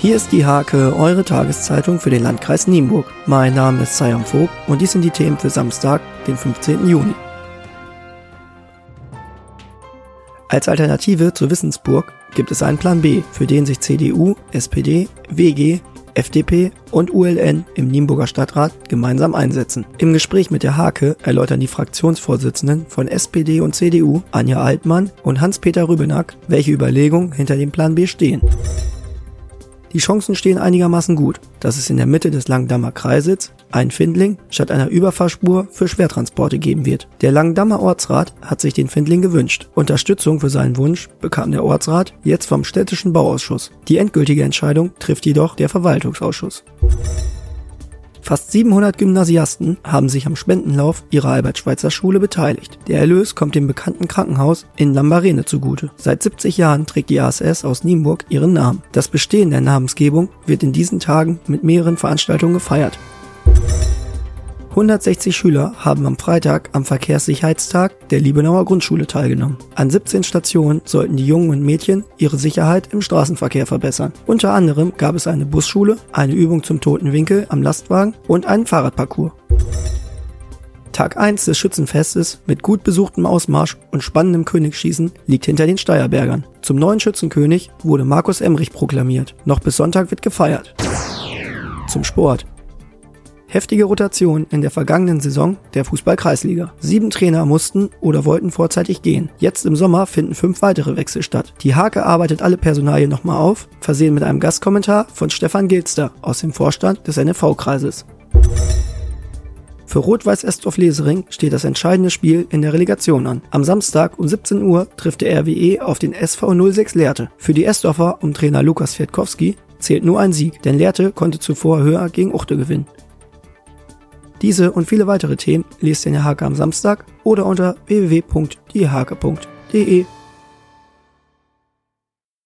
Hier ist die Hake, eure Tageszeitung für den Landkreis Nienburg. Mein Name ist Sayam Vogt und dies sind die Themen für Samstag, den 15. Juni. Als Alternative zur Wissensburg gibt es einen Plan B, für den sich CDU, SPD, WG, FDP und ULN im Nienburger Stadtrat gemeinsam einsetzen. Im Gespräch mit der Hake erläutern die Fraktionsvorsitzenden von SPD und CDU, Anja Altmann und Hans-Peter Rübenack, welche Überlegungen hinter dem Plan B stehen. Die Chancen stehen einigermaßen gut, dass es in der Mitte des Langdammer Kreises ein Findling statt einer Überfahrspur für Schwertransporte geben wird. Der Langdammer Ortsrat hat sich den Findling gewünscht. Unterstützung für seinen Wunsch bekam der Ortsrat jetzt vom städtischen Bauausschuss. Die endgültige Entscheidung trifft jedoch der Verwaltungsausschuss. Fast 700 Gymnasiasten haben sich am Spendenlauf ihrer Albert-Schweitzer-Schule beteiligt. Der Erlös kommt dem bekannten Krankenhaus in Lambarene zugute. Seit 70 Jahren trägt die ASS aus Nienburg ihren Namen. Das Bestehen der Namensgebung wird in diesen Tagen mit mehreren Veranstaltungen gefeiert. 160 Schüler haben am Freitag am Verkehrssicherheitstag der Liebenauer Grundschule teilgenommen. An 17 Stationen sollten die Jungen und Mädchen ihre Sicherheit im Straßenverkehr verbessern. Unter anderem gab es eine Busschule, eine Übung zum toten Winkel am Lastwagen und einen Fahrradparcours. Tag 1 des Schützenfestes mit gut besuchtem Ausmarsch und spannendem Königsschießen liegt hinter den Steierbergern. Zum neuen Schützenkönig wurde Markus Emrich proklamiert. Noch bis Sonntag wird gefeiert. Zum Sport. Heftige Rotation in der vergangenen Saison der Fußball-Kreisliga. Sieben Trainer mussten oder wollten vorzeitig gehen. Jetzt im Sommer finden fünf weitere Wechsel statt. Die Hake arbeitet alle Personalien nochmal auf, versehen mit einem Gastkommentar von Stefan Gilster aus dem Vorstand des NFV-Kreises. Für Rot-Weiß Estorf Lesering steht das entscheidende Spiel in der Relegation an. Am Samstag um 17 Uhr trifft der RWE auf den SV 06 Lehrte. Für die Estorfer um Trainer Lukas Fiertkowski zählt nur ein Sieg, denn Lehrte konnte zuvor höher gegen Uchte gewinnen. Diese und viele weitere Themen lest ihr in der Hake am Samstag oder unter www.diehake.de.